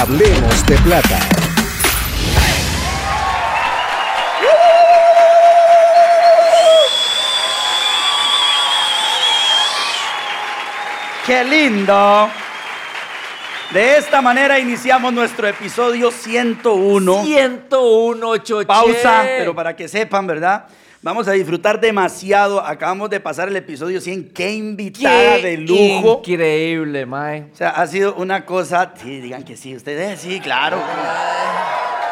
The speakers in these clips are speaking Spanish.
Hablemos de plata. ¡Qué lindo! De esta manera iniciamos nuestro episodio 101. 101, choche. Pausa, pero para que sepan, ¿verdad? Vamos a disfrutar demasiado. Acabamos de pasar el episodio 100. ¡Qué invitada Qué de lujo! Increíble, mae. O sea, ha sido una cosa. Sí, digan que sí. Ustedes sí, claro.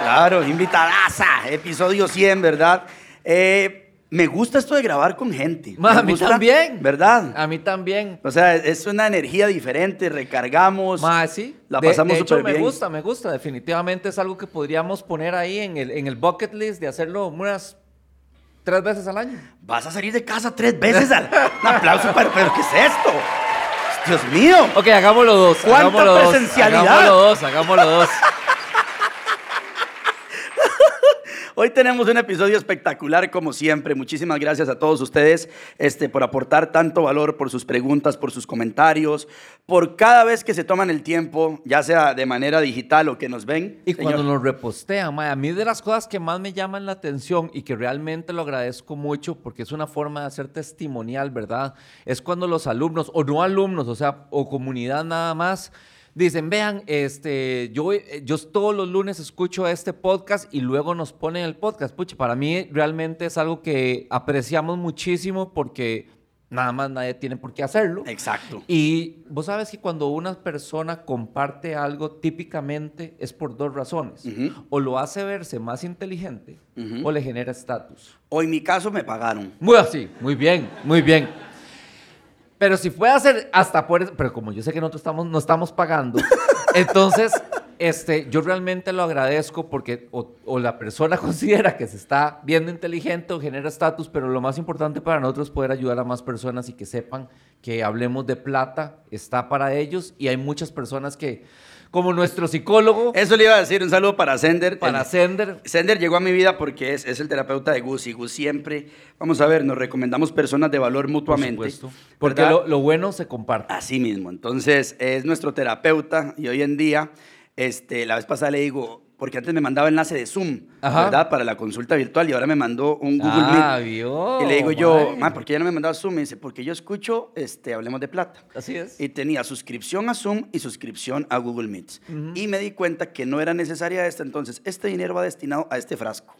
Claro, invitadaza. Episodio 100, ¿verdad? Eh, me gusta esto de grabar con gente. Ma, Me a mí gusta, también. ¿Verdad? A mí también. O sea, es una energía diferente, recargamos. Mae, sí. La De- pasamos de, hecho, me bien. gusta, me gusta. Definitivamente es algo que podríamos poner ahí en el, en el bucket list de hacerlo unas tres veces al año. Vas a salir de casa tres veces al. Un aplauso, pero, pero ¿qué es esto? Dios mío. Ok, hagámoslo dos. ¿Cuánta hagámoslo dos, presencialidad? Hagámoslo dos, hagámoslo dos. Hoy tenemos un episodio espectacular como siempre. Muchísimas gracias a todos ustedes este, por aportar tanto valor, por sus preguntas, por sus comentarios, por cada vez que se toman el tiempo, ya sea de manera digital o que nos ven. Y Señor. cuando nos repostean, a mí de las cosas que más me llaman la atención y que realmente lo agradezco mucho porque es una forma de hacer testimonial, ¿verdad? Es cuando los alumnos, o no alumnos, o sea, o comunidad nada más, dicen, vean, este, yo, eh, yo todos los lunes escucho este podcast y luego nos ponen el podcast. Pucha, para mí realmente es algo que apreciamos muchísimo porque nada más nadie tiene por qué hacerlo. Exacto. Y vos sabes que cuando una persona comparte algo, típicamente es por dos razones. O lo hace verse más inteligente o le genera estatus. O en mi caso me pagaron. Muy así, muy bien, muy bien. Pero si puede hacer hasta por pero como yo sé que nosotros estamos, no estamos pagando, entonces este, yo realmente lo agradezco porque o, o la persona considera que se está viendo inteligente o genera estatus, pero lo más importante para nosotros es poder ayudar a más personas y que sepan que hablemos de plata, está para ellos y hay muchas personas que, como nuestro psicólogo, Eso le iba a decir, un saludo para Sender. para El- Sender, Sender llegó a mi vida porque es, es el terapeuta de Gus y Gus siempre, vamos a ver, nos recomendamos personas de valor por mutuamente. supuesto, porque lo bueno se comparte. Así mismo. Entonces, es nuestro terapeuta y hoy en día, este, la vez pasada le digo, porque antes me mandaba enlace de Zoom, Ajá. ¿verdad? Para la consulta virtual y ahora me mandó un Google Ah, Meet. vio, y le digo yo, mae. ma, ¿por qué ya no me mandaba Zoom? Me dice, porque yo escucho, este, Hablemos de Plata. Así es. Y tenía suscripción a Zoom y suscripción a Google Meets. Y me di cuenta que no era necesaria esta, entonces este dinero va destinado a este frasco.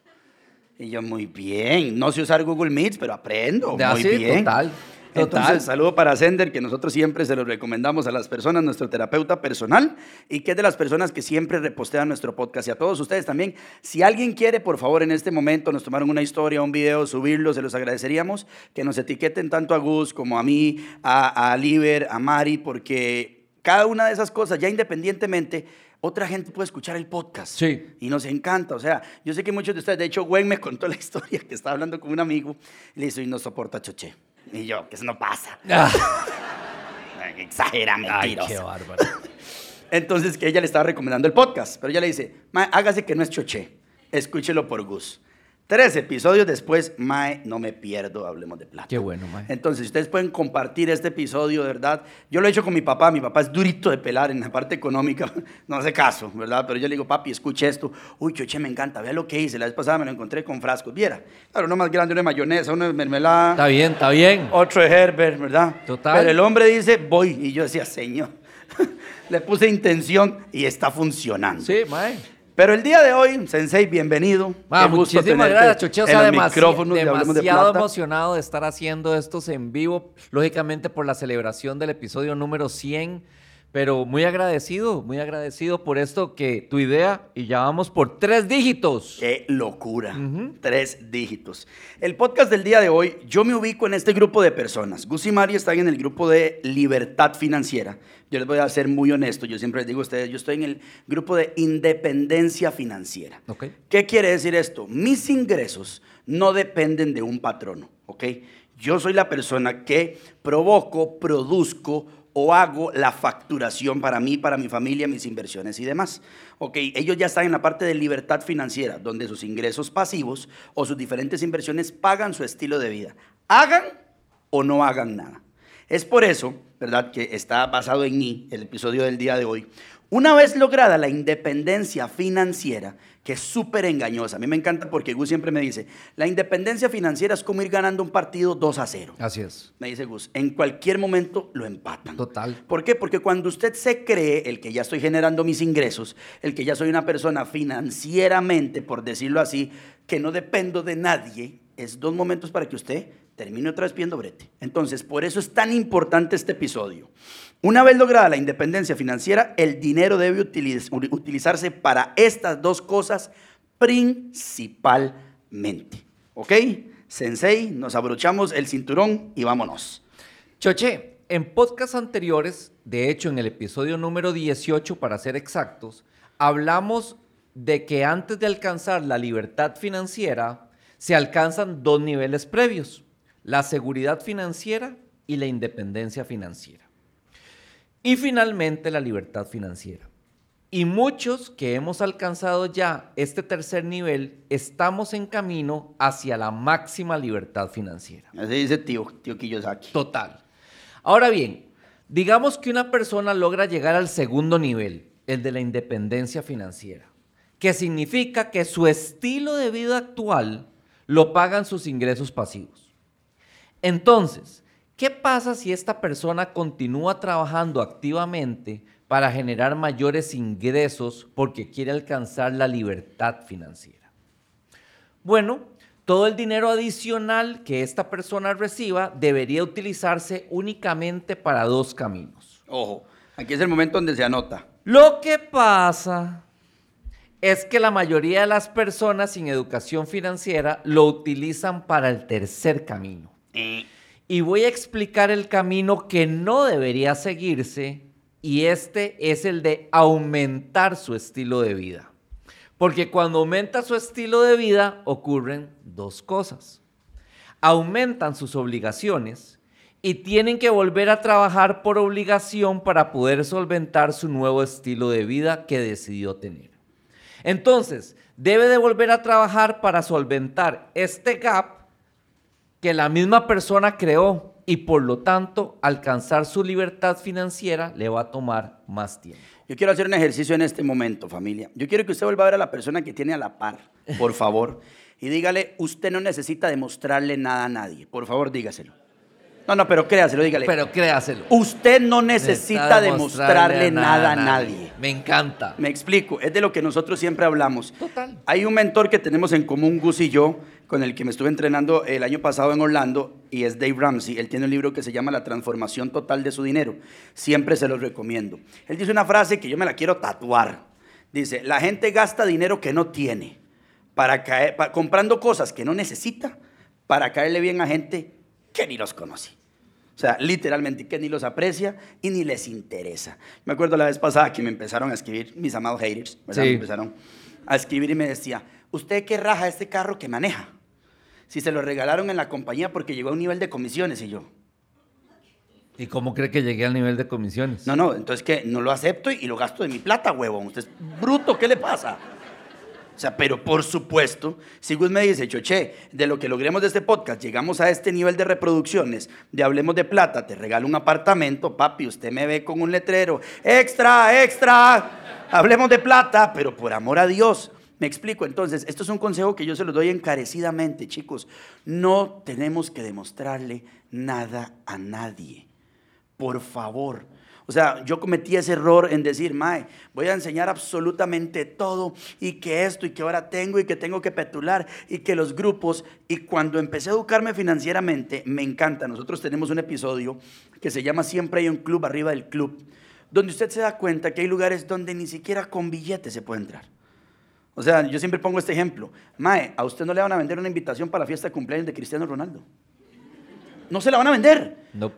Y yo, muy bien, no sé usar Google Meets, pero aprendo. De muy así, bien. total, Entonces, total. saludo para Sender, que nosotros siempre se lo recomendamos a las personas, nuestro terapeuta personal, y que es de las personas que siempre repostean nuestro podcast. Y a todos ustedes también, si alguien quiere, por favor, en este momento, nos tomaron una historia, un video, subirlo, se los agradeceríamos, que nos etiqueten tanto a Gus como a mí, a, a Liber, a Mari, porque cada una de esas cosas, ya independientemente, otra gente puede escuchar el podcast. Sí. Y nos encanta. O sea, yo sé que muchos de ustedes, de hecho, Gwen me contó la historia que estaba hablando con un amigo y le dice, y no soporta choche. Y yo, que eso no pasa. Ah. Exagera, Ay, mentiroso. qué bárbaro. Entonces, que ella le estaba recomendando el podcast, pero ella le dice, "Ma, hágase que no es choché, escúchelo por Gus. Tres episodios después, Mae, no me pierdo, hablemos de plata. Qué bueno, Mae. Entonces, ustedes pueden compartir este episodio, verdad. Yo lo he hecho con mi papá. Mi papá es durito de pelar en la parte económica. No hace caso, ¿verdad? Pero yo le digo, papi, escuche esto. Uy, choche, me encanta. Vea lo que hice. La vez pasada me lo encontré con frascos. Viera. Claro, uno más grande, uno de mayonesa, uno de mermelada. Está bien, está bien. Otro de Herbert, ¿verdad? Total. Pero el hombre dice, voy. Y yo decía, señor. le puse intención y está funcionando. Sí, mae. Pero el día de hoy, Sensei, bienvenido. Ah, muchísimas gracias, Choche. O sea, los demasi- micrófonos de Hablemos de demasiado Plata. emocionado de estar haciendo estos en vivo, lógicamente por la celebración del episodio número 100, pero muy agradecido, muy agradecido por esto que tu idea, y ya vamos por tres dígitos. Qué locura. Tres dígitos. El podcast del día de hoy, yo me ubico en este grupo de personas. Gus y Mari están en el grupo de libertad financiera. Yo les voy a ser muy honesto. Yo siempre les digo a ustedes, yo estoy en el grupo de independencia financiera. ¿Qué quiere decir esto? Mis ingresos no dependen de un patrono, ¿ok? Yo soy la persona que provoco, produzco o hago la facturación para mí, para mi familia, mis inversiones y demás. Ok, ellos ya están en la parte de libertad financiera, donde sus ingresos pasivos o sus diferentes inversiones pagan su estilo de vida. Hagan o no hagan nada. Es por eso, ¿verdad?, que está basado en mí el episodio del día de hoy. Una vez lograda la independencia financiera, que es súper engañosa, a mí me encanta porque Gus siempre me dice, la independencia financiera es como ir ganando un partido 2 a 0. Así es. Me dice Gus, en cualquier momento lo empatan. Total. ¿Por qué? Porque cuando usted se cree el que ya estoy generando mis ingresos, el que ya soy una persona financieramente, por decirlo así, que no dependo de nadie, es dos momentos para que usted termine otra vez pidiendo brete. Entonces, por eso es tan importante este episodio. Una vez lograda la independencia financiera, el dinero debe utiliz- utilizarse para estas dos cosas principalmente. ¿Ok? Sensei, nos abrochamos el cinturón y vámonos. Choche, en podcasts anteriores, de hecho en el episodio número 18 para ser exactos, hablamos de que antes de alcanzar la libertad financiera, se alcanzan dos niveles previos, la seguridad financiera y la independencia financiera. Y finalmente la libertad financiera. Y muchos que hemos alcanzado ya este tercer nivel, estamos en camino hacia la máxima libertad financiera. Así dice tío, tío Kiyosaki. Total. Ahora bien, digamos que una persona logra llegar al segundo nivel, el de la independencia financiera, que significa que su estilo de vida actual lo pagan sus ingresos pasivos. Entonces, ¿qué pasa si esta persona continúa trabajando activamente para generar mayores ingresos porque quiere alcanzar la libertad financiera? Bueno, todo el dinero adicional que esta persona reciba debería utilizarse únicamente para dos caminos. Ojo, aquí es el momento donde se anota. Lo que pasa es que la mayoría de las personas sin educación financiera lo utilizan para el tercer camino. Y voy a explicar el camino que no debería seguirse y este es el de aumentar su estilo de vida. Porque cuando aumenta su estilo de vida ocurren dos cosas. Aumentan sus obligaciones y tienen que volver a trabajar por obligación para poder solventar su nuevo estilo de vida que decidió tener. Entonces, debe de volver a trabajar para solventar este gap que la misma persona creó y por lo tanto alcanzar su libertad financiera le va a tomar más tiempo. Yo quiero hacer un ejercicio en este momento, familia. Yo quiero que usted vuelva a ver a la persona que tiene a la par, por favor, y dígale, usted no necesita demostrarle nada a nadie. Por favor, dígaselo. No, no, pero créaselo, dígale. Pero créaselo. usted no necesita demostrarle nada a nadie. Me encanta. Me explico, es de lo que nosotros siempre hablamos. Total. Hay un mentor que tenemos en común, Gus y yo, con el que me estuve entrenando el año pasado en Orlando, y es Dave Ramsey. Él tiene un libro que se llama La transformación total de su dinero. Siempre se los recomiendo. Él dice una frase que yo me la quiero tatuar. Dice, la gente gasta dinero que no tiene, para caer, comprando cosas que no necesita, para caerle bien a gente que ni los conoce. O sea, literalmente, que ni los aprecia y ni les interesa. Me acuerdo la vez pasada que me empezaron a escribir mis amados haters, ¿verdad? Sí. Me empezaron a escribir y me decía, ¿usted qué raja este carro que maneja? Si se lo regalaron en la compañía porque llegó a un nivel de comisiones y yo. ¿Y cómo cree que llegué al nivel de comisiones? No, no, entonces que no lo acepto y, y lo gasto de mi plata, huevón. Usted es bruto, ¿qué le pasa? O sea, pero por supuesto, si Gus me dice, Choche, de lo que logremos de este podcast, llegamos a este nivel de reproducciones, de Hablemos de Plata, te regalo un apartamento, papi, usted me ve con un letrero, extra, extra, Hablemos de Plata, pero por amor a Dios. Me explico, entonces, esto es un consejo que yo se lo doy encarecidamente, chicos. No tenemos que demostrarle nada a nadie. Por favor, o sea, yo cometí ese error en decir, Mae, voy a enseñar absolutamente todo y que esto y que ahora tengo y que tengo que petular y que los grupos. Y cuando empecé a educarme financieramente, me encanta. Nosotros tenemos un episodio que se llama Siempre hay un club arriba del club, donde usted se da cuenta que hay lugares donde ni siquiera con billetes se puede entrar. O sea, yo siempre pongo este ejemplo. Mae, a usted no le van a vender una invitación para la fiesta de cumpleaños de Cristiano Ronaldo no se la van a vender.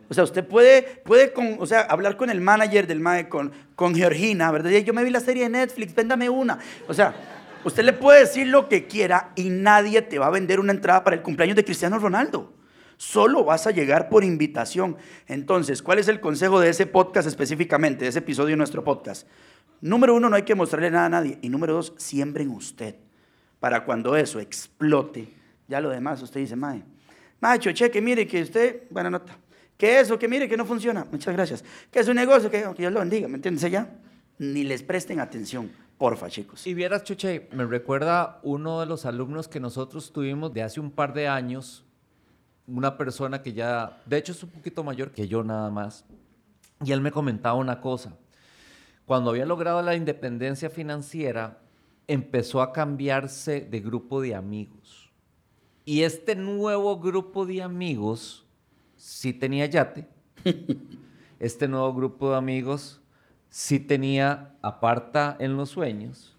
O sea, usted puede, puede con, o sea, hablar con el manager del MAE, con, con Georgina, ¿verdad? Yo me vi la serie de Netflix, véndame una. O sea, usted le puede decir lo que quiera y nadie te va a vender una entrada para el cumpleaños de Cristiano Ronaldo. Solo vas a llegar por invitación. Entonces, ¿cuál es el consejo de ese podcast específicamente, de ese episodio de nuestro podcast? Número uno, no hay que mostrarle nada a nadie. Y número dos, siembren usted. Para cuando eso explote, ya lo demás usted dice, mae, Macho, cheque, mire que usted, buena nota. Que eso, que mire que no funciona. Muchas gracias. Que es un negocio, que, que Dios lo bendiga, ¿me entiendes ya? Ni les presten atención, porfa, chicos. Y vieras, Chuche, me recuerda uno de los alumnos que nosotros tuvimos de hace un par de años, una persona que ya, de hecho es un poquito mayor que yo nada más, y él me comentaba una cosa. Cuando había logrado la independencia financiera, empezó a cambiarse de grupo de amigos y este nuevo grupo de amigos sí tenía yate. Este nuevo grupo de amigos sí tenía aparta en los sueños.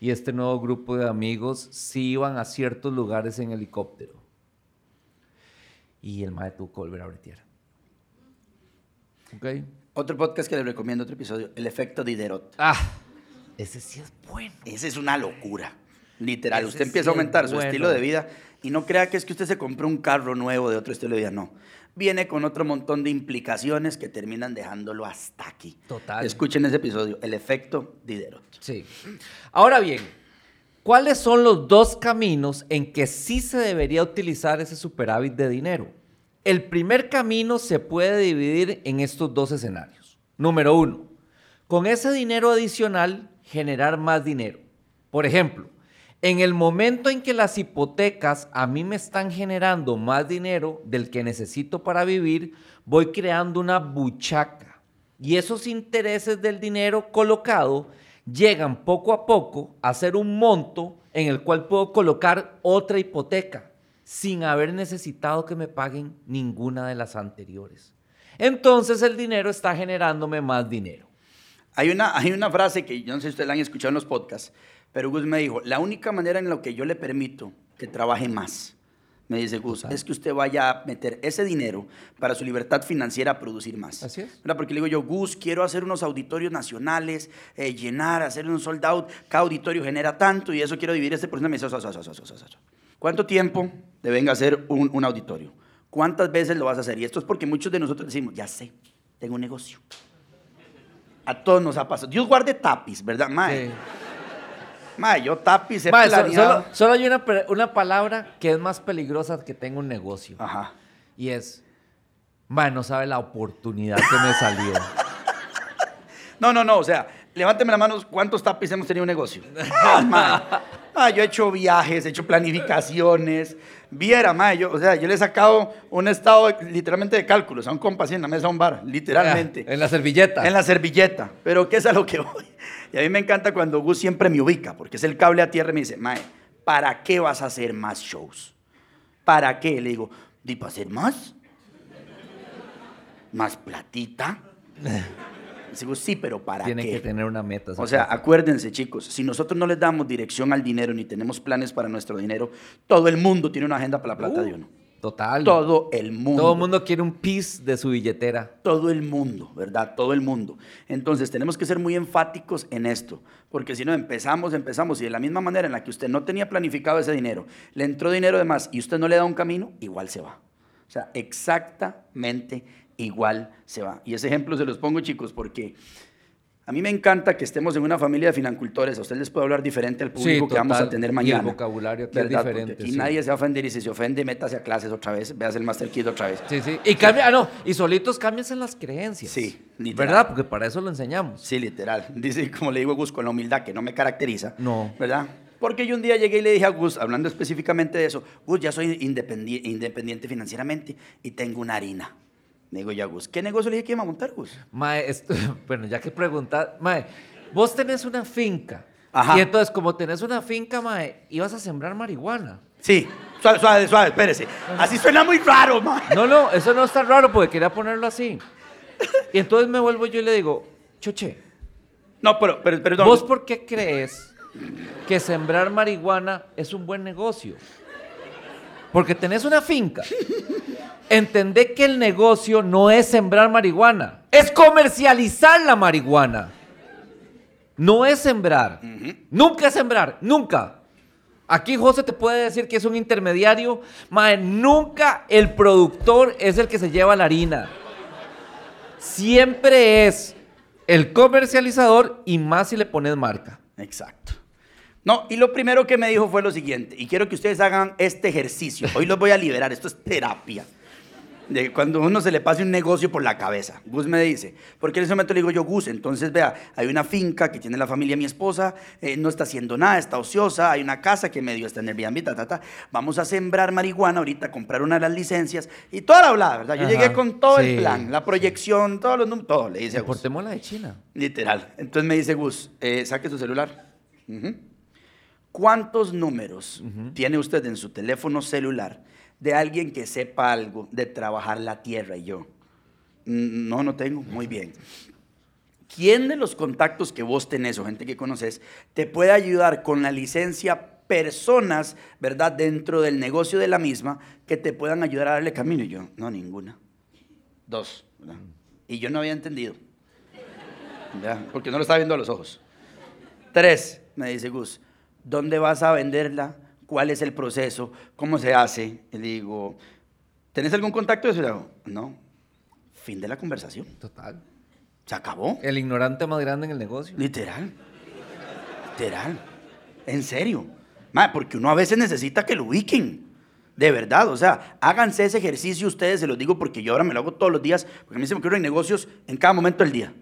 Y este nuevo grupo de amigos sí iban a ciertos lugares en helicóptero. Y el maestro tuvo que volver a bretear. ¿Ok? Otro podcast que le recomiendo, otro episodio, El efecto Diderot. Ah, ese sí es bueno. Ese es una locura. Literal. usted empieza a aumentar su estilo de vida y no crea que es que usted se compró un carro nuevo de otro estilo de vida, no. Viene con otro montón de implicaciones que terminan dejándolo hasta aquí. Total. Escuchen ese episodio, el efecto Diderot. Sí. Ahora bien, ¿cuáles son los dos caminos en que sí se debería utilizar ese superávit de dinero? El primer camino se puede dividir en estos dos escenarios. Número uno, con ese dinero adicional generar más dinero. Por ejemplo, en el momento en que las hipotecas a mí me están generando más dinero del que necesito para vivir, voy creando una buchaca. Y esos intereses del dinero colocado llegan poco a poco a ser un monto en el cual puedo colocar otra hipoteca sin haber necesitado que me paguen ninguna de las anteriores. Entonces el dinero está generándome más dinero. Hay una, hay una frase que yo no sé si ustedes la han escuchado en los podcasts, pero Gus me dijo, la única manera en la que yo le permito que trabaje más, me dice Gus, es que usted vaya a meter ese dinero para su libertad financiera a producir más. Así es. Porque le digo yo, Gus, quiero hacer unos auditorios nacionales, eh, llenar, hacer un sold out, cada auditorio genera tanto y eso quiero dividir este por Me dice, ¿cuánto tiempo te venga a hacer un, un auditorio? ¿Cuántas veces lo vas a hacer? Y esto es porque muchos de nosotros decimos, ya sé, tengo un negocio. A todos nos ha pasado. Dios guarde tapis, ¿verdad, Mae? Sí. Mae, yo tapiz he solo, solo, hay una, una, palabra que es más peligrosa que tengo un negocio. Ajá. Y es, mae, no sabe la oportunidad que me salió. no, no, no, o sea, levánteme la mano, ¿cuántos tapis hemos tenido un negocio? Ah, yo he hecho viajes, he hecho planificaciones. Viera, mae, yo, o sea, yo le he sacado un estado literalmente de cálculos a un compa así en la mesa de un bar, literalmente. en la servilleta. En la servilleta. Pero ¿qué es a lo que voy? Y a mí me encanta cuando Gus siempre me ubica, porque es el cable a tierra y me dice, Mae, ¿para qué vas a hacer más shows? ¿Para qué? Le digo, ¿di para hacer más? ¿Más platita? Digo, sí, pero ¿para Tiene qué? Tiene que tener una meta. O sea, acuérdense, chicos, si nosotros no les damos dirección al dinero ni tenemos planes para nuestro dinero, todo el mundo tiene una agenda para la plata de uh. uno. Total. Todo el mundo. Todo el mundo quiere un piece de su billetera. Todo el mundo, ¿verdad? Todo el mundo. Entonces tenemos que ser muy enfáticos en esto, porque si no empezamos, empezamos y de la misma manera en la que usted no tenía planificado ese dinero, le entró dinero de más y usted no le da un camino, igual se va. O sea, exactamente igual se va. Y ese ejemplo se los pongo, chicos, porque A mí me encanta que estemos en una familia de financultores. A usted les puedo hablar diferente al público que vamos a tener mañana. Y el vocabulario aquí es diferente. aquí nadie se va a ofender y si se ofende, métase a clases otra vez, veas el Master Kid otra vez. Sí, sí. Y cambia, ah, no, y solitos cambian las creencias. Sí, literal. ¿Verdad? Porque para eso lo enseñamos. Sí, literal. Dice, como le digo a Gus, con la humildad que no me caracteriza. No. ¿Verdad? Porque yo un día llegué y le dije a Gus, hablando específicamente de eso, Gus, ya soy independiente, independiente financieramente y tengo una harina. Digo ya, Gus, ¿qué negocio le dije que iba a montar, Gus? Mae, bueno, ya que preguntas, Mae, vos tenés una finca. Ajá. Y entonces, como tenés una finca, Mae, ibas a sembrar marihuana. Sí, suave, suave, suave, espérese. Así suena muy raro, Mae. No, no, eso no está raro porque quería ponerlo así. Y entonces me vuelvo yo y le digo, Choche. No, pero, pero perdón. ¿Vos por qué crees que sembrar marihuana es un buen negocio? Porque tenés una finca entendé que el negocio no es sembrar marihuana, es comercializar la marihuana. No es sembrar. Nunca es sembrar, nunca. Aquí José te puede decir que es un intermediario. Mae, nunca el productor es el que se lleva la harina. Siempre es el comercializador y más si le pones marca. Exacto. No, y lo primero que me dijo fue lo siguiente, y quiero que ustedes hagan este ejercicio. Hoy los voy a liberar, esto es terapia de cuando uno se le pase un negocio por la cabeza. Gus me dice, porque en ese momento le digo yo, Gus, entonces vea, hay una finca que tiene la familia de mi esposa, eh, no está haciendo nada, está ociosa, hay una casa que medio está en el Airbnb, ta, ta, ta. vamos a sembrar marihuana ahorita, comprar una de las licencias y toda la hablada, ¿verdad? Yo llegué con todo el plan, la proyección, todos los números, todo, le dice a Gus. la de China. Literal. Entonces me dice Gus, eh, saque su celular. ¿Cuántos números tiene usted en su teléfono celular de alguien que sepa algo de trabajar la tierra y yo. Mm, no, no tengo. Muy bien. ¿Quién de los contactos que vos tenés o gente que conoces te puede ayudar con la licencia personas, ¿verdad? Dentro del negocio de la misma que te puedan ayudar a darle camino. Y yo, no, ninguna. Dos. Y yo no había entendido. Porque no lo estaba viendo a los ojos. Tres, me dice Gus, ¿dónde vas a venderla? Cuál es el proceso, cómo se hace. Y digo, ¿tenés algún contacto de eso? No. Fin de la conversación. Total. Se acabó. El ignorante más grande en el negocio. Literal. Literal. En serio. porque uno a veces necesita que lo ubiquen. De verdad, o sea, háganse ese ejercicio ustedes, se los digo porque yo ahora me lo hago todos los días, porque a mí se me ocurren negocios en cada momento del día.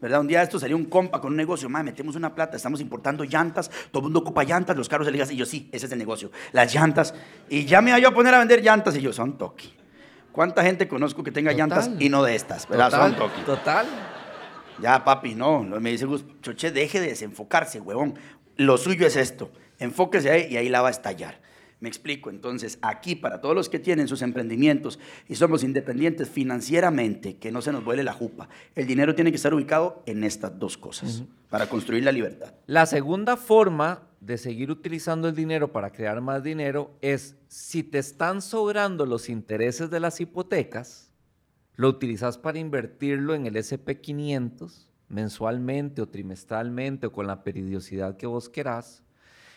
¿Verdad? Un día esto salió un compa con un negocio, madre, metemos una plata, estamos importando llantas, todo el mundo ocupa llantas, los carros ligas, y yo, sí, ese es el negocio, las llantas. Y ya me iba a poner a vender llantas, y yo, son toki. ¿Cuánta gente conozco que tenga llantas y no de estas, verdad? Total, son toki. Total. Ya, papi, no. Me dice Gus, Choche, deje de desenfocarse, huevón. Lo suyo es esto. Enfóquese ahí y ahí la va a estallar. Me explico, entonces aquí para todos los que tienen sus emprendimientos y somos independientes financieramente, que no se nos vuele la jupa, el dinero tiene que estar ubicado en estas dos cosas para construir la libertad. La segunda forma de seguir utilizando el dinero para crear más dinero es si te están sobrando los intereses de las hipotecas, lo utilizas para invertirlo en el SP500 mensualmente o trimestralmente o con la periodicidad que vos querás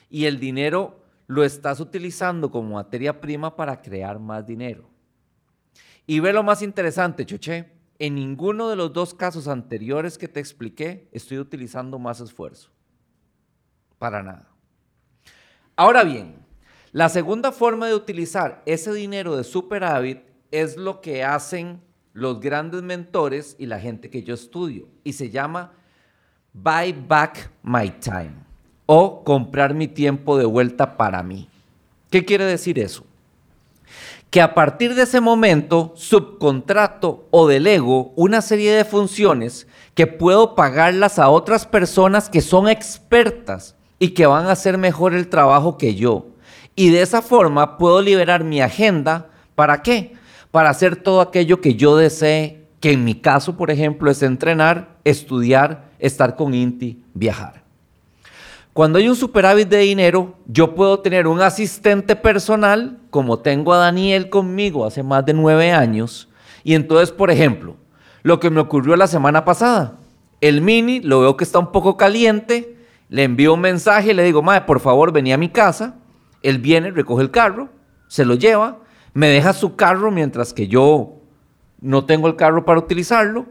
y el dinero lo estás utilizando como materia prima para crear más dinero. Y ve lo más interesante, Choche, en ninguno de los dos casos anteriores que te expliqué estoy utilizando más esfuerzo. Para nada. Ahora bien, la segunda forma de utilizar ese dinero de superávit es lo que hacen los grandes mentores y la gente que yo estudio y se llama Buy Back My Time o comprar mi tiempo de vuelta para mí. ¿Qué quiere decir eso? Que a partir de ese momento subcontrato o delego una serie de funciones que puedo pagarlas a otras personas que son expertas y que van a hacer mejor el trabajo que yo. Y de esa forma puedo liberar mi agenda. ¿Para qué? Para hacer todo aquello que yo desee, que en mi caso, por ejemplo, es entrenar, estudiar, estar con Inti, viajar. Cuando hay un superávit de dinero, yo puedo tener un asistente personal, como tengo a Daniel conmigo hace más de nueve años. Y entonces, por ejemplo, lo que me ocurrió la semana pasada, el mini lo veo que está un poco caliente, le envío un mensaje y le digo, madre, por favor, vení a mi casa. Él viene, recoge el carro, se lo lleva, me deja su carro mientras que yo no tengo el carro para utilizarlo.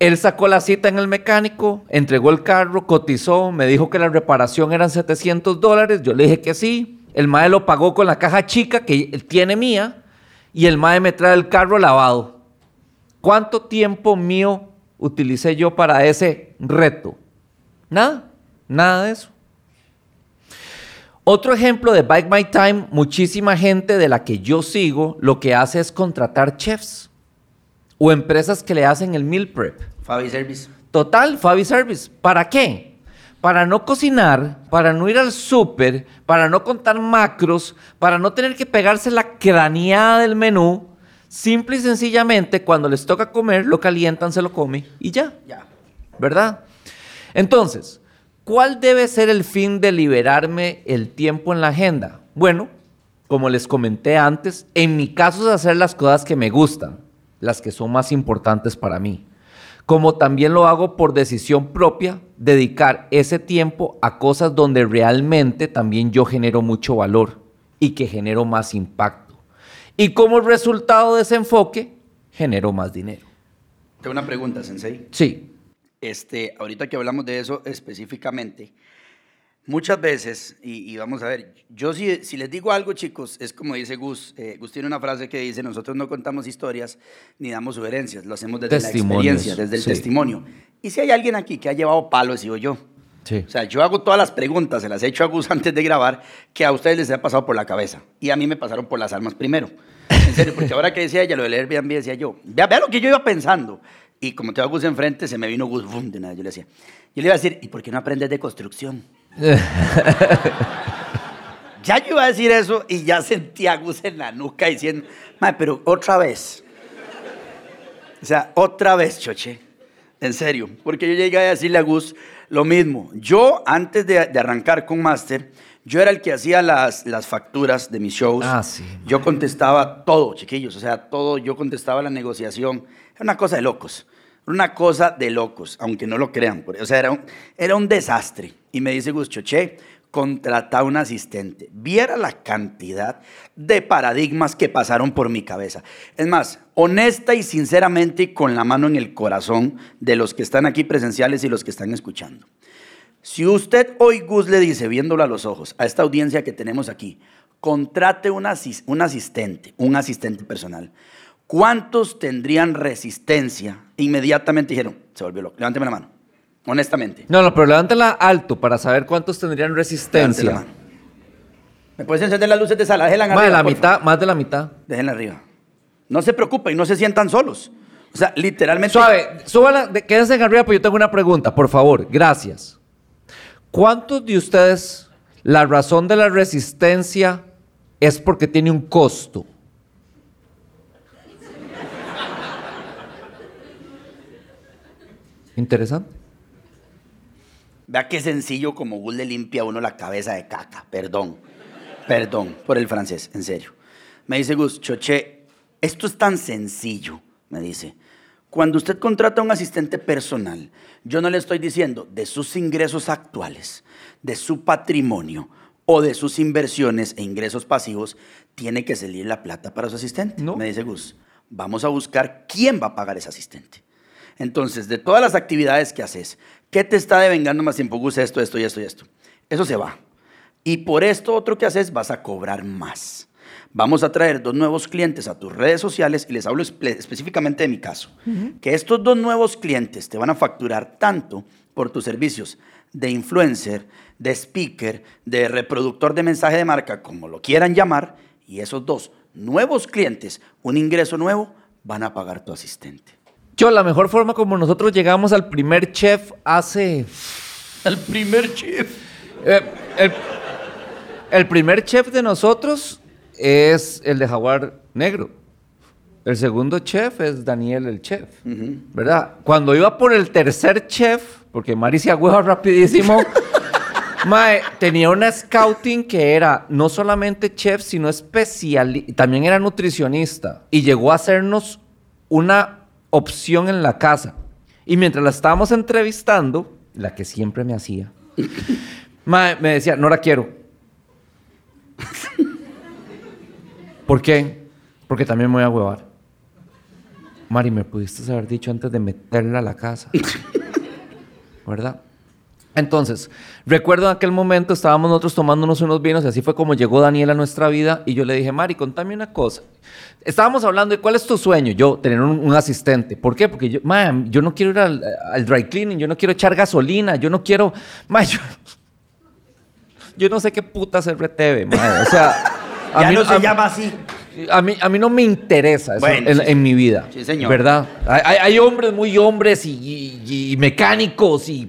Él sacó la cita en el mecánico, entregó el carro, cotizó, me dijo que la reparación eran 700 dólares. Yo le dije que sí. El mae lo pagó con la caja chica que tiene mía y el mae me trae el carro lavado. ¿Cuánto tiempo mío utilicé yo para ese reto? Nada, nada de eso. Otro ejemplo de Bike My Time, muchísima gente de la que yo sigo lo que hace es contratar chefs o empresas que le hacen el meal prep. Fabi Service. Total, Fabi Service. ¿Para qué? Para no cocinar, para no ir al súper, para no contar macros, para no tener que pegarse la craneada del menú. Simple y sencillamente, cuando les toca comer, lo calientan, se lo come y ya. Ya. ¿Verdad? Entonces, ¿cuál debe ser el fin de liberarme el tiempo en la agenda? Bueno, como les comenté antes, en mi caso es hacer las cosas que me gustan, las que son más importantes para mí. Como también lo hago por decisión propia, dedicar ese tiempo a cosas donde realmente también yo genero mucho valor y que genero más impacto. Y como resultado de ese enfoque, genero más dinero. Tengo una pregunta, Sensei. Sí, Este, ahorita que hablamos de eso específicamente, muchas veces, y, y vamos a ver, yo si, si les digo algo, chicos, es como dice Gus. eh, Gus tiene una frase que dice, nosotros no contamos historias ni damos sugerencias, lo hacemos desde la experiencia, desde el sí. testimonio. Y si hay alguien aquí que ha llevado palos, digo yo. sí. O sea, yo hago todas las preguntas, se las he hecho a Gus antes de grabar, que a ustedes les ha pasado por la cabeza. Y a mí me pasaron por las almas primero. En serio, porque ahora que decía ella lo del Airbnb, decía yo, vea, vea lo que yo iba pensando. Y como tengo a Gus enfrente, se me vino Gus, boom, de nada. Yo le decía, yo le iba a decir, ¿y por qué no aprendes de construcción? ya yo iba a decir eso y ya sentía a Gus en la nuca diciendo, "Mae, pero otra vez. O sea, otra vez, choche. En serio. Porque yo llegué a decirle a Gus lo mismo. Yo, antes de, de arrancar con Master, yo era el que hacía las, las facturas de mis shows. Ah, sí. Yo contestaba todo, chiquillos. O sea, todo. Yo contestaba la negociación. Era una cosa de locos. Era una cosa de locos, aunque no lo crean. O sea, era un, era un desastre. Y me dice Gus, choche, contrata un asistente. Viera la cantidad de paradigmas que pasaron por mi cabeza. Es más, honesta y sinceramente con la mano en el corazón de los que están aquí presenciales y los que están escuchando. Si usted hoy, Gus, le dice, viéndolo a los ojos, a esta audiencia que tenemos aquí, contrate un, asis- un asistente, un asistente personal, ¿cuántos tendrían resistencia? Inmediatamente dijeron, se volvió loco. Levánteme la mano. Honestamente. No, no, pero levántala alto para saber cuántos tendrían resistencia. ¿Me puedes encender las luces de sala? Déjenla Más de la mitad, más de la mitad. Déjenla arriba. No se preocupen, no se sientan solos. O sea, literalmente. Suave, súbala, de- quédense en arriba, pero yo tengo una pregunta, por favor, gracias. ¿Cuántos de ustedes la razón de la resistencia es porque tiene un costo? Interesante. Vea qué sencillo como Gus le limpia a uno la cabeza de caca. Perdón. Perdón por el francés, en serio. Me dice Gus, Choche, esto es tan sencillo, me dice. Cuando usted contrata a un asistente personal, yo no le estoy diciendo de sus ingresos actuales, de su patrimonio o de sus inversiones e ingresos pasivos, tiene que salir la plata para su asistente. No. Me dice Gus, vamos a buscar quién va a pagar ese asistente. Entonces, de todas las actividades que haces, ¿qué te está devengando más tiempo? Gus, esto, esto y esto y esto. Eso se va. Y por esto otro que haces, vas a cobrar más. Vamos a traer dos nuevos clientes a tus redes sociales y les hablo espe- específicamente de mi caso. Que estos dos nuevos clientes te van a facturar tanto por tus servicios de influencer, de speaker, de reproductor de mensaje de marca, como lo quieran llamar, y esos dos nuevos clientes, un ingreso nuevo, van a pagar tu asistente. Yo, la mejor forma como nosotros llegamos al primer chef hace... El primer chef. Eh, el, el primer chef de nosotros es el de Jaguar Negro. El segundo chef es Daniel el chef, ¿verdad? Cuando iba por el tercer chef, porque Mari se agüeva rapidísimo, mae, tenía una scouting que era no solamente chef, sino especial, también era nutricionista y llegó a hacernos una opción en la casa. Y mientras la estábamos entrevistando, la que siempre me hacía, me decía, no la quiero. ¿Por qué? Porque también me voy a huevar. Mari, me pudiste haber dicho antes de meterla a la casa. ¿Verdad? Entonces, recuerdo en aquel momento estábamos nosotros tomándonos unos vinos y así fue como llegó Daniel a nuestra vida y yo le dije, Mari, contame una cosa. Estábamos hablando de cuál es tu sueño, yo tener un, asistente. ¿Por qué? Porque yo, yo no quiero ir al, dry cleaning, yo no quiero echar gasolina, yo no quiero, yo, no sé qué puta es RTV, o sea, a ya no se llama así. A mí, a mí no me interesa eso en, mi vida. Sí, señor. ¿Verdad? Hay, hombres muy hombres y mecánicos y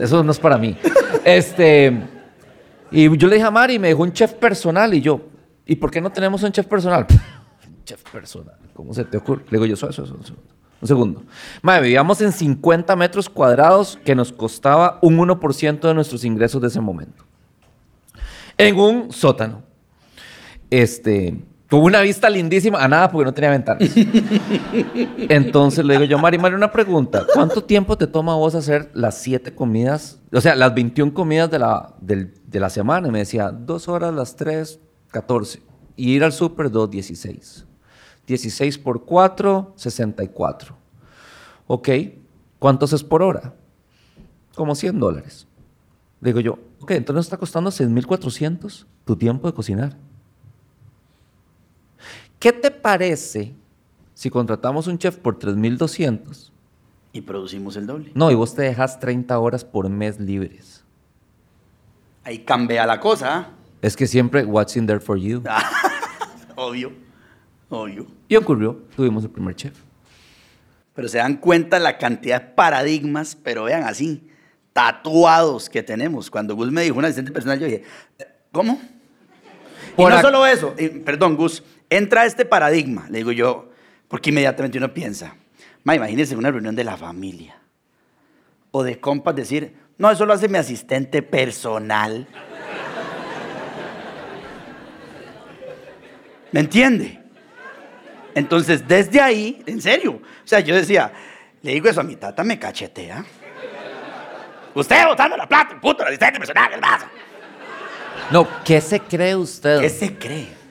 Eso no es para mí. Este, y yo le dije a Mari, me dejó un chef personal y yo, ¿y por qué no tenemos un chef personal? chef personal, ¿cómo se te ocurre? Le digo yo, eso, eso, eso. Un segundo. Madre, vivíamos en 50 metros cuadrados que nos costaba un 1% de nuestros ingresos de ese momento. En un sótano. Este, con una vista lindísima a nada porque no tenía ventanas. Entonces le digo yo, Mari, Mari, una pregunta. ¿Cuánto tiempo te toma a vos hacer las siete comidas? O sea, las 21 comidas de la, de la semana. Y me decía, dos horas, las tres, 14. Y ir al súper, dos, 16. 16 por 4, 64. Ok, ¿cuántos es por hora? Como 100 dólares. Digo yo, ok, entonces está costando 6,400 tu tiempo de cocinar. ¿Qué te parece si contratamos un chef por 3.200? Y producimos el doble. No, y vos te dejas 30 horas por mes libres. Ahí cambia la cosa. ¿ah? Es que siempre, what's in there for you? obvio, obvio. Y ocurrió, tuvimos el primer chef. Pero se dan cuenta la cantidad de paradigmas, pero vean así, tatuados que tenemos. Cuando Gus me dijo un asistente personal, yo dije, ¿cómo? y no solo eso, perdón, Gus, entra este paradigma, le digo yo, porque inmediatamente uno piensa, ma, imagínese una reunión de la familia o de compas decir, no, eso lo hace mi asistente personal. ¿Me entiende? Entonces, desde ahí, en serio, o sea, yo decía, le digo eso a mi tata, me cachetea. Usted botando la plata, puto, asistente personal, ¿qué pasa? No, ¿qué se cree usted? ¿Qué se cree?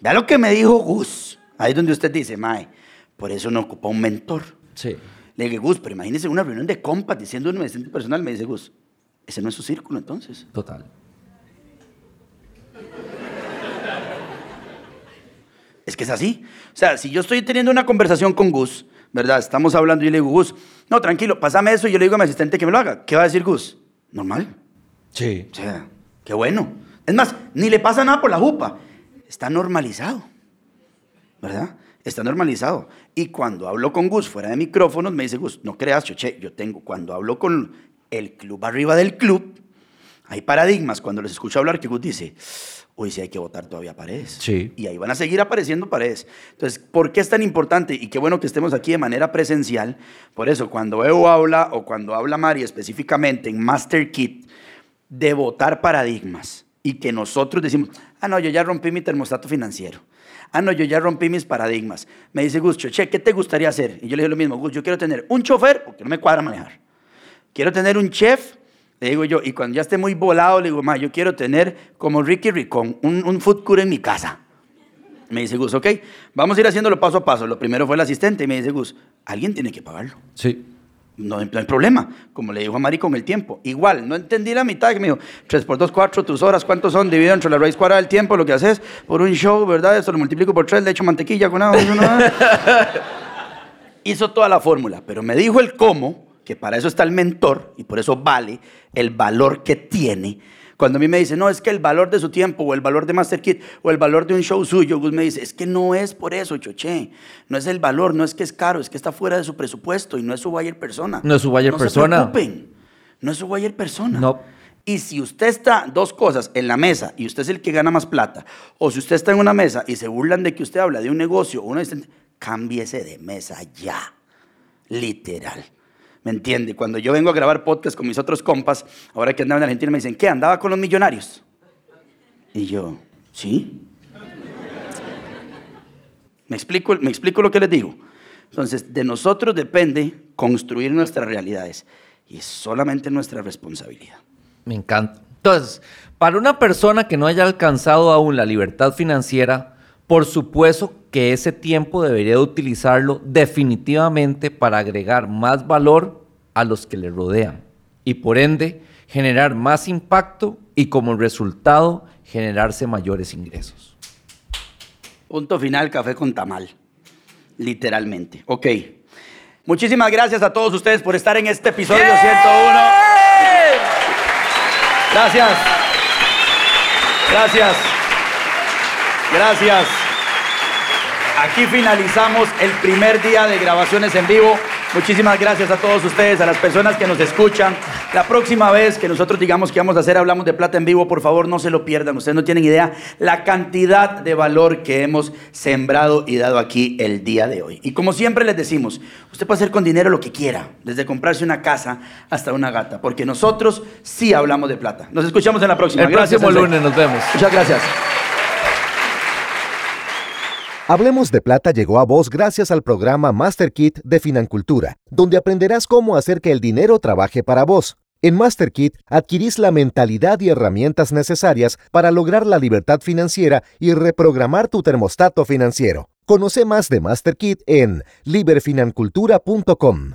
Vea lo que me dijo Gus. Ahí es donde usted dice, Mae, por eso no ocupa un mentor. Sí. Le dije, Gus, pero imagínese una reunión de compas diciendo un asistente personal. Me dice Gus, ese no es su círculo entonces. Total. Es que es así. O sea, si yo estoy teniendo una conversación con Gus, ¿verdad? Estamos hablando y yo le digo, Gus, no, tranquilo, pásame eso y yo le digo a mi asistente que me lo haga. ¿Qué va a decir Gus? Normal. Sí. O sea, qué bueno. Es más, ni le pasa nada por la jupa está normalizado, ¿verdad? Está normalizado. Y cuando hablo con Gus fuera de micrófonos, me dice Gus, no creas, che, yo tengo, cuando hablo con el club arriba del club, hay paradigmas. Cuando les escucho hablar, que Gus dice, hoy sí hay que votar todavía paredes. Sí. Y ahí van a seguir apareciendo paredes. Entonces, ¿por qué es tan importante? Y qué bueno que estemos aquí de manera presencial. Por eso, cuando Evo habla o cuando habla Mari específicamente en Master Kit, de votar paradigmas y que nosotros decimos, ah, no, yo ya rompí mi termostato financiero. Ah, no, yo ya rompí mis paradigmas. Me dice Gus, che, ¿qué te gustaría hacer? Y yo le digo lo mismo, Gus, yo quiero tener un chofer, porque no me cuadra manejar. Quiero tener un chef, le digo yo, y cuando ya esté muy volado, le digo, ma, yo quiero tener como Ricky Ricón, un, un food court en mi casa. Me dice Gus, ok, vamos a ir haciéndolo paso a paso. Lo primero fue el asistente y me dice Gus, alguien tiene que pagarlo. Sí. No, hay problema, como le dijo a Mari con el tiempo. Igual, no entendí la mitad, que me dijo, 3 por 2, 4, tus horas, ¿cuántos son? Dividido entre la raíz cuadrada del tiempo, lo que haces por un show, ¿verdad? Eso lo multiplico por 3, le echo mantequilla con agua. Hizo toda la fórmula, pero me dijo el cómo, que para eso está el mentor y por eso vale el valor que tiene cuando a mí me dicen, no, es que el valor de su tiempo, o el valor de Master Kit, o el valor de un show suyo, Gus me dice, es que no es por eso, choche. No es el valor, no es que es caro, es que está fuera de su presupuesto y no es su buyer persona. No es su buyer persona. No se preocupen, no es su buyer persona. No. Y si usted está dos cosas en la mesa y usted es el que gana más plata, o si usted está en una mesa y se burlan de que usted habla de un negocio o una cámbiese de mesa ya. Literal. ¿Me entiende? Cuando yo vengo a grabar podcast con mis otros compas, ahora que andaba en Argentina, me dicen, ¿qué? ¿Andaba con los millonarios? Y yo, ¿sí? ¿Me explico, me explico lo que les digo? Entonces, de nosotros depende construir nuestras realidades y es solamente nuestra responsabilidad. Me encanta. Entonces, para una persona que no haya alcanzado aún la libertad financiera, por supuesto que ese tiempo debería utilizarlo definitivamente para agregar más valor a los que le rodean y por ende generar más impacto y como resultado generarse mayores ingresos. Punto final, café con tamal. Literalmente. Ok. Muchísimas gracias a todos ustedes por estar en este episodio 101. Gracias. Gracias. Gracias. Aquí finalizamos el primer día de grabaciones en vivo. Muchísimas gracias a todos ustedes, a las personas que nos escuchan. La próxima vez que nosotros digamos que vamos a hacer Hablamos de Plata en vivo, por favor no se lo pierdan. Ustedes no tienen idea la cantidad de valor que hemos sembrado y dado aquí el día de hoy. Y como siempre les decimos, usted puede hacer con dinero lo que quiera, desde comprarse una casa hasta una gata, porque nosotros sí hablamos de plata. Nos escuchamos en la próxima. El gracias, próximo lunes nos vemos. Muchas gracias. Hablemos de Plata llegó a vos gracias al programa Master Kit de Financultura, donde aprenderás cómo hacer que el dinero trabaje para vos. En Master Kit adquirís la mentalidad y herramientas necesarias para lograr la libertad financiera y reprogramar tu termostato financiero. Conoce más de Master Kit en liberfinancultura.com.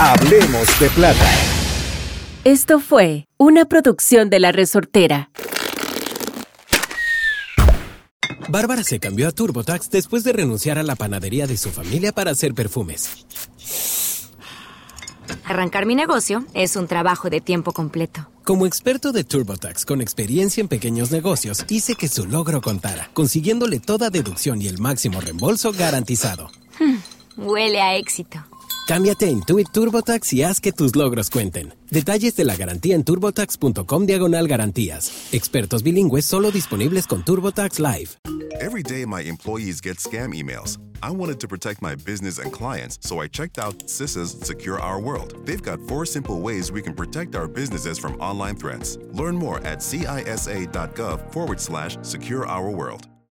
Hablemos de Plata. Esto fue una producción de La Resortera. Bárbara se cambió a TurboTax después de renunciar a la panadería de su familia para hacer perfumes. Arrancar mi negocio es un trabajo de tiempo completo. Como experto de TurboTax con experiencia en pequeños negocios, hice que su logro contara, consiguiéndole toda deducción y el máximo reembolso garantizado. Huele a éxito. Cámbiate a Intuit TurboTax y haz que tus logros cuenten. Detalles de la garantía en turbotax.com diagonal garantías. Expertos bilingües solo disponibles con TurboTax Live. Every day, my employees get scam emails. I wanted to protect my business and clients, so I checked out CISA's Secure Our World. They've got four simple ways we can protect our businesses from online threats. Learn more at cisa.gov forward slash secure our world.